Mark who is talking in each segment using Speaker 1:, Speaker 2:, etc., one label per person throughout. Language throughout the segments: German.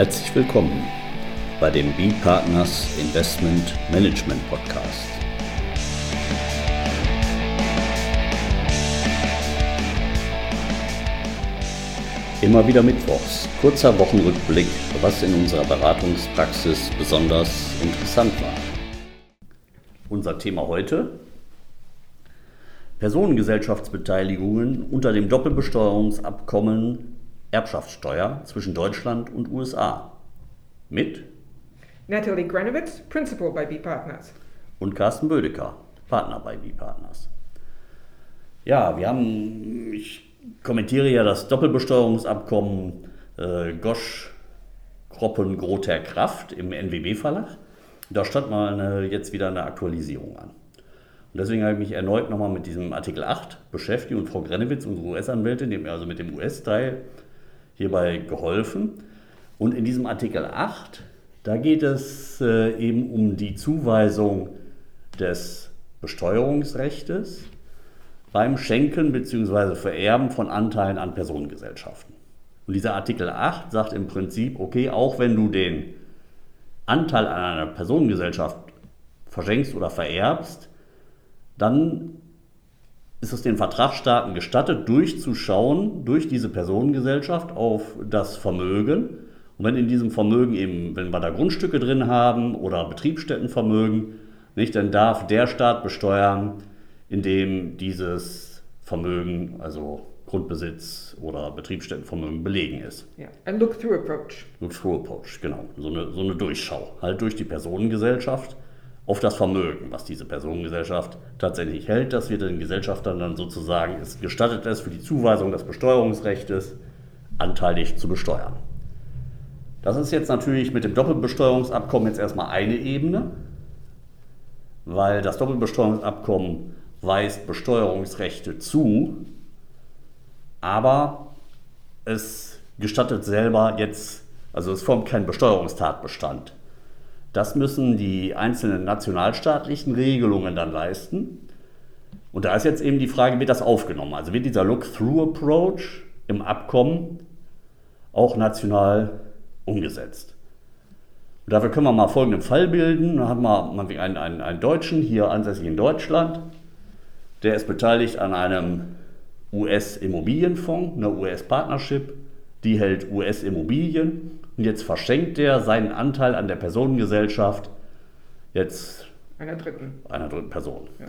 Speaker 1: Herzlich willkommen bei dem B-Partners Investment Management Podcast. Immer wieder Mittwochs, kurzer Wochenrückblick, was in unserer Beratungspraxis besonders interessant war. Unser Thema heute, Personengesellschaftsbeteiligungen unter dem Doppelbesteuerungsabkommen Erbschaftssteuer zwischen Deutschland und USA. Mit
Speaker 2: Natalie Granowitz, Principal bei B-Partners.
Speaker 1: Und Carsten Bödecker, Partner bei B-Partners. Ja, wir haben, ich kommentiere ja das Doppelbesteuerungsabkommen äh, Gosch, Kroppen, Groter Kraft im NWB-Verlag. Da stand mal eine, jetzt wieder eine Aktualisierung an. Und deswegen habe ich mich erneut nochmal mit diesem Artikel 8 beschäftigt und Frau Grennewitz, unsere US-Anwältin, die mir also mit dem US-Teil hierbei geholfen. Und in diesem Artikel 8, da geht es äh, eben um die Zuweisung des Besteuerungsrechtes beim Schenken bzw. Vererben von Anteilen an Personengesellschaften. Und dieser Artikel 8 sagt im Prinzip, okay, auch wenn du den Anteil an einer Personengesellschaft verschenkst oder vererbst, dann ist es den Vertragsstaaten gestattet, durchzuschauen durch diese Personengesellschaft auf das Vermögen. Und wenn in diesem Vermögen eben, wenn wir da Grundstücke drin haben oder Betriebsstättenvermögen, nicht, dann darf der Staat besteuern, in dem dieses Vermögen, also Grundbesitz oder Betriebsstättenvermögen belegen ist.
Speaker 2: Ja, ein Look-Through-Approach.
Speaker 1: Look-Through-Approach, genau. So eine, so eine Durchschau. Halt durch die Personengesellschaft auf das Vermögen, was diese Personengesellschaft tatsächlich hält. Das wird den Gesellschaftern dann sozusagen es gestattet ist, für die Zuweisung des Besteuerungsrechts anteilig zu besteuern. Das ist jetzt natürlich mit dem Doppelbesteuerungsabkommen jetzt erstmal eine Ebene, weil das Doppelbesteuerungsabkommen weist Besteuerungsrechte zu, aber es gestattet selber jetzt, also es formt keinen Besteuerungstatbestand. Das müssen die einzelnen nationalstaatlichen Regelungen dann leisten. Und da ist jetzt eben die Frage, wird das aufgenommen? Also wird dieser Look-Through-Approach im Abkommen auch national umgesetzt? Und dafür können wir mal folgenden Fall bilden. Da haben wir einen, einen, einen Deutschen hier ansässig in Deutschland, der ist beteiligt an einem US-Immobilienfonds, einer US-Partnership, die hält US-Immobilien und jetzt verschenkt er seinen Anteil an der Personengesellschaft jetzt
Speaker 2: einer dritten,
Speaker 1: einer dritten Person. Ja.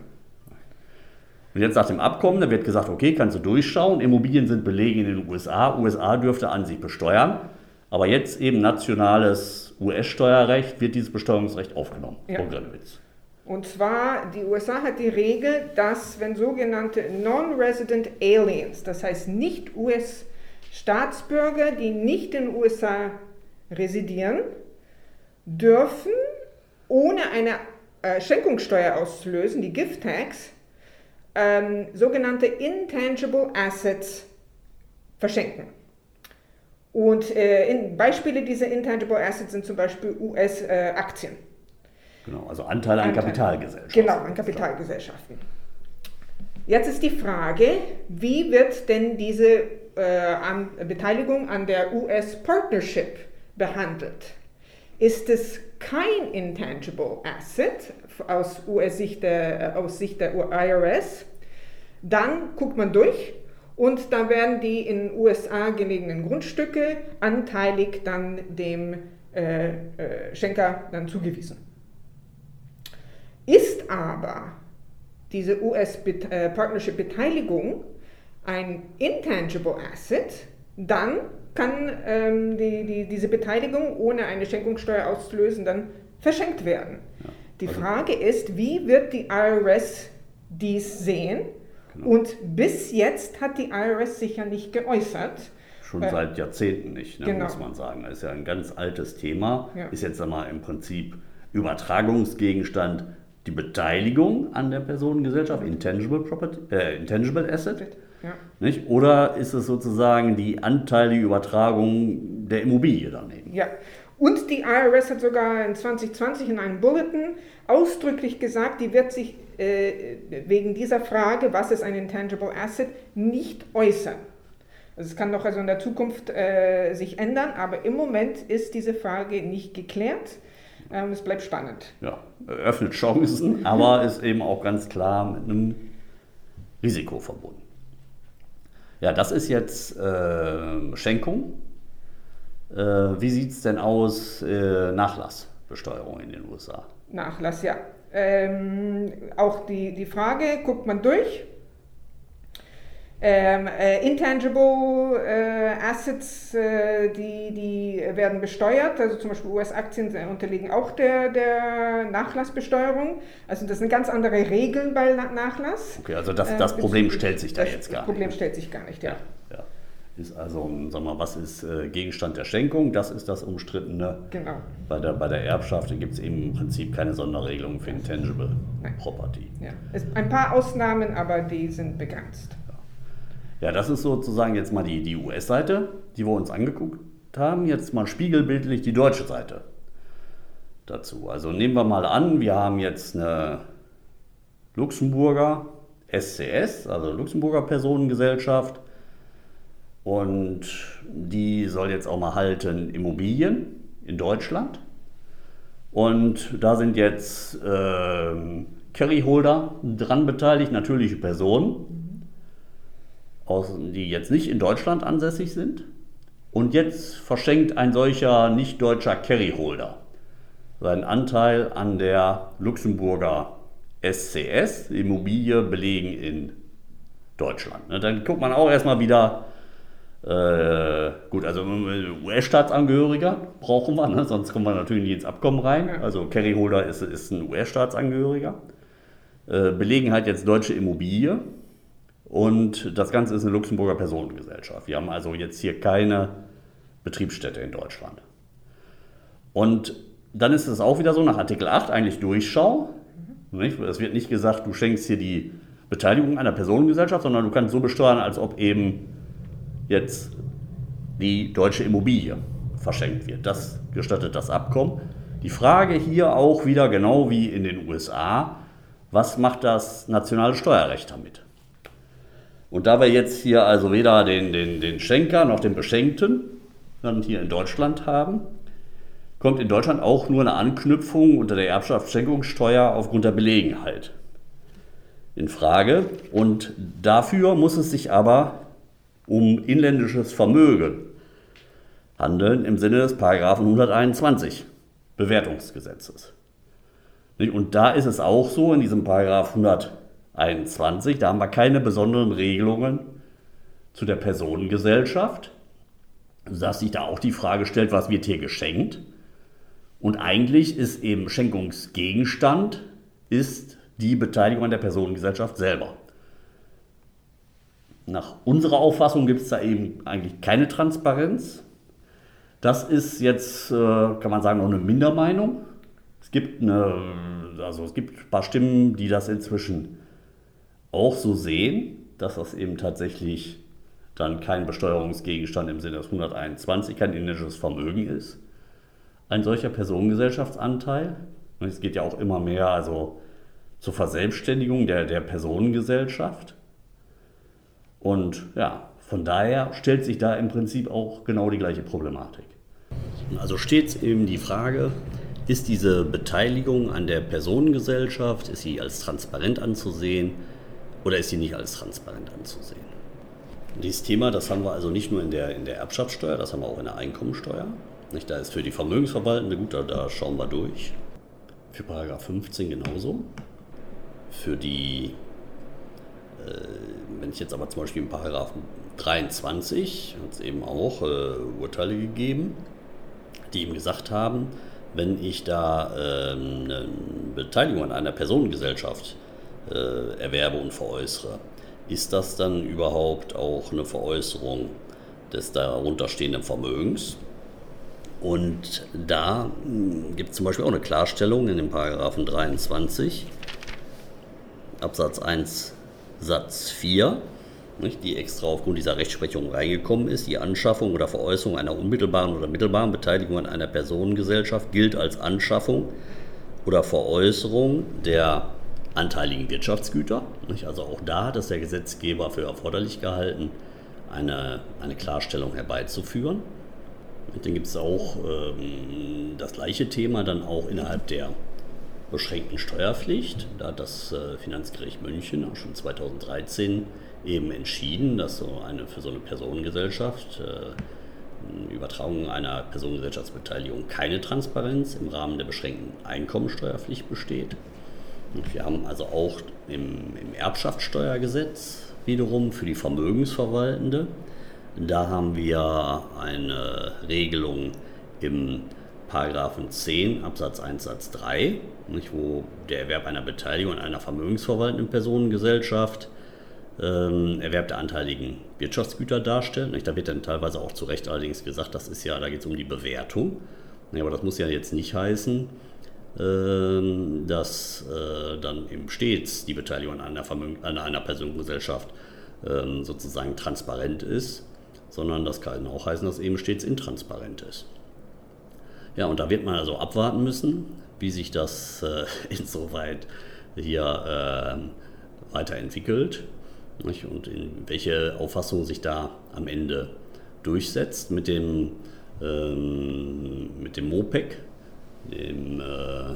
Speaker 1: Und jetzt nach dem Abkommen, da wird gesagt, okay, kannst du durchschauen, Immobilien sind belegen in den USA, USA dürfte an sich besteuern, aber jetzt eben nationales US-Steuerrecht wird dieses Besteuerungsrecht aufgenommen.
Speaker 2: Ja. Und zwar, die USA hat die Regel, dass wenn sogenannte Non-Resident Aliens, das heißt nicht US-Staatsbürger, die nicht in den USA residieren, dürfen, ohne eine äh, Schenkungssteuer auszulösen, die Gift Tax, ähm, sogenannte Intangible Assets verschenken. Und äh, in, Beispiele dieser Intangible Assets sind zum Beispiel US-Aktien. Äh,
Speaker 1: genau, also Anteile an Anteil. Kapitalgesellschaften.
Speaker 2: Genau, an Kapitalgesellschaften. Jetzt ist die Frage, wie wird denn diese äh, an Beteiligung an der US-Partnership behandelt. Ist es kein Intangible Asset aus, US-Sicht der, äh, aus Sicht der IRS, dann guckt man durch und dann werden die in USA gelegenen Grundstücke anteilig dann dem äh, äh, Schenker dann zugewiesen. Ist aber diese US-Partnership-Beteiligung äh, ein Intangible Asset, dann kann ähm, die, die, diese Beteiligung ohne eine Schenkungssteuer auszulösen dann verschenkt werden. Ja. Die also Frage ist, wie wird die IRS dies sehen? Genau. Und bis jetzt hat die IRS sich ja nicht geäußert.
Speaker 1: Schon äh, seit Jahrzehnten nicht, ne, genau. muss man sagen. Das ist ja ein ganz altes Thema. Ja. Ist jetzt einmal im Prinzip Übertragungsgegenstand die Beteiligung an der Personengesellschaft, Intangible, Property, äh, Intangible Asset. Ja. Nicht? Oder ist es sozusagen die anteilige Übertragung der Immobilie daneben?
Speaker 2: Ja. Und die IRS hat sogar in 2020 in einem Bulletin ausdrücklich gesagt, die wird sich äh, wegen dieser Frage, was ist ein Intangible Asset, nicht äußern. Also es kann noch also in der Zukunft äh, sich ändern, aber im Moment ist diese Frage nicht geklärt. Ähm, es bleibt spannend.
Speaker 1: Ja, eröffnet Chancen, aber ist eben auch ganz klar mit einem Risiko verbunden. Ja, das ist jetzt äh, Schenkung. Äh, wie sieht es denn aus, äh, Nachlassbesteuerung in den USA?
Speaker 2: Nachlass, ja. Ähm, auch die, die Frage, guckt man durch, ähm, äh, intangible äh, Assets, äh, die, die werden besteuert, also zum Beispiel US-Aktien unterliegen auch der, der Nachlassbesteuerung. Also das sind ganz andere Regeln bei Nachlass.
Speaker 1: Okay, also das, das äh, Problem stellt sich da jetzt gar
Speaker 2: nicht. Das Problem stellt sich gar nicht, ja. ja, ja.
Speaker 1: Ist also, sag mal, was ist äh, Gegenstand der Schenkung? Das ist das Umstrittene.
Speaker 2: Genau.
Speaker 1: Bei der, bei der Erbschaft gibt es eben im Prinzip keine Sonderregelung für Intangible Nein. Property.
Speaker 2: Ja. Es, ein paar Ausnahmen, aber die sind begrenzt.
Speaker 1: Ja, das ist sozusagen jetzt mal die, die US-Seite, die wir uns angeguckt haben. Jetzt mal spiegelbildlich die deutsche Seite dazu. Also nehmen wir mal an, wir haben jetzt eine Luxemburger SCS, also Luxemburger Personengesellschaft. Und die soll jetzt auch mal halten Immobilien in Deutschland. Und da sind jetzt äh, Carryholder dran beteiligt, natürliche Personen aus, die jetzt nicht in Deutschland ansässig sind. Und jetzt verschenkt ein solcher nicht-deutscher Carryholder seinen Anteil an der Luxemburger SCS, Immobilie belegen in Deutschland. Ne, dann guckt man auch erstmal wieder, äh, gut, also US-Staatsangehöriger brauchen wir, ne? sonst kommen wir natürlich nicht ins Abkommen rein. Also Carryholder ist, ist ein US-Staatsangehöriger. Äh, belegen halt jetzt deutsche Immobilie und das Ganze ist eine Luxemburger Personengesellschaft. Wir haben also jetzt hier keine Betriebsstätte in Deutschland. Und dann ist es auch wieder so nach Artikel 8 eigentlich Durchschau. Es wird nicht gesagt, du schenkst hier die Beteiligung einer Personengesellschaft, sondern du kannst so besteuern, als ob eben jetzt die deutsche Immobilie verschenkt wird. Das gestattet das Abkommen. Die Frage hier auch wieder genau wie in den USA, was macht das nationale Steuerrecht damit? Und da wir jetzt hier also weder den, den, den Schenker noch den Beschenkten dann hier in Deutschland haben, kommt in Deutschland auch nur eine Anknüpfung unter der Erbschaftsschenkungssteuer aufgrund der Belegenheit in Frage. Und dafür muss es sich aber um inländisches Vermögen handeln im Sinne des Paragraphen 121 Bewertungsgesetzes. Und da ist es auch so, in diesem Paragraph 121 21, da haben wir keine besonderen Regelungen zu der Personengesellschaft, dass sich da auch die Frage stellt, was wird hier geschenkt? Und eigentlich ist eben Schenkungsgegenstand ist die Beteiligung an der Personengesellschaft selber. Nach unserer Auffassung gibt es da eben eigentlich keine Transparenz. Das ist jetzt, äh, kann man sagen, noch eine Mindermeinung. Es gibt, eine, also es gibt ein paar Stimmen, die das inzwischen auch so sehen, dass das eben tatsächlich dann kein Besteuerungsgegenstand im Sinne des 121, kein indisches Vermögen ist. Ein solcher Personengesellschaftsanteil. Es geht ja auch immer mehr also zur Verselbstständigung der, der Personengesellschaft. Und ja, von daher stellt sich da im Prinzip auch genau die gleiche Problematik. Also steht eben die Frage, ist diese Beteiligung an der Personengesellschaft, ist sie als transparent anzusehen? Oder ist sie nicht als transparent anzusehen? Dieses Thema, das haben wir also nicht nur in der, in der Erbschaftssteuer, das haben wir auch in der Einkommensteuer. Nicht? Da ist für die Vermögensverwaltende, gut, da, da schauen wir durch. Für Paragraph 15 genauso. Für die, äh, wenn ich jetzt aber zum Beispiel im Paragraph 23, hat es eben auch äh, Urteile gegeben, die ihm gesagt haben, wenn ich da äh, eine Beteiligung an einer Personengesellschaft äh, erwerbe und veräußere. Ist das dann überhaupt auch eine Veräußerung des darunterstehenden Vermögens? Und da hm, gibt es zum Beispiel auch eine Klarstellung in dem Paragraphen 23 Absatz 1 Satz 4, nicht, die extra aufgrund dieser Rechtsprechung reingekommen ist. Die Anschaffung oder Veräußerung einer unmittelbaren oder mittelbaren Beteiligung an einer Personengesellschaft gilt als Anschaffung oder Veräußerung der anteiligen Wirtschaftsgüter. Also auch da hat es der Gesetzgeber für erforderlich gehalten, eine, eine Klarstellung herbeizuführen. Und dann gibt es auch ähm, das gleiche Thema dann auch innerhalb der beschränkten Steuerpflicht. Da hat das äh, Finanzgericht München auch schon 2013 eben entschieden, dass so eine für so eine Personengesellschaft äh, Übertragung einer Personengesellschaftsbeteiligung keine Transparenz im Rahmen der beschränkten Einkommensteuerpflicht besteht. Wir haben also auch im, im Erbschaftssteuergesetz wiederum für die Vermögensverwaltende, da haben wir eine Regelung im Paragraphen 10 Absatz 1 Satz 3, nicht, wo der Erwerb einer Beteiligung an einer vermögensverwaltenden Personengesellschaft ähm, Erwerb der anteiligen Wirtschaftsgüter darstellt. Nicht? Da wird dann teilweise auch zu Recht allerdings gesagt, das ist ja, da geht es um die Bewertung. Ja, aber das muss ja jetzt nicht heißen, dass äh, dann eben stets die Beteiligung an einer, Vermögen, an einer Personengesellschaft ähm, sozusagen transparent ist, sondern das kann auch heißen, dass eben stets intransparent ist. Ja, und da wird man also abwarten müssen, wie sich das äh, insoweit hier äh, weiterentwickelt nicht? und in welche Auffassung sich da am Ende durchsetzt mit dem, ähm, mit dem MOPEC, dem äh,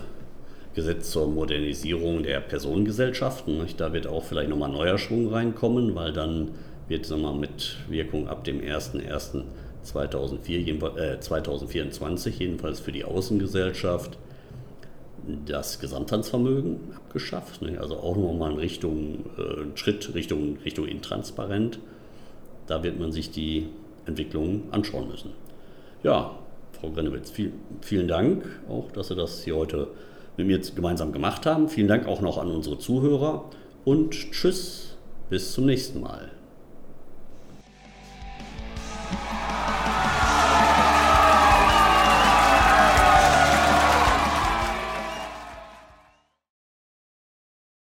Speaker 1: Gesetz zur Modernisierung der Personengesellschaften. Da wird auch vielleicht nochmal neuer Schwung reinkommen, weil dann wird wir, mit Wirkung ab dem 01.01.2024 äh, 2024 jedenfalls für die Außengesellschaft das Gesamthandsvermögen abgeschafft. Also auch nochmal in Richtung, äh, ein Schritt Richtung, Richtung intransparent. Da wird man sich die Entwicklung anschauen müssen. Ja, Frau Grennewitz, viel, vielen Dank auch, dass Sie das hier heute mit mir gemeinsam gemacht haben. Vielen Dank auch noch an unsere Zuhörer und tschüss, bis zum nächsten Mal.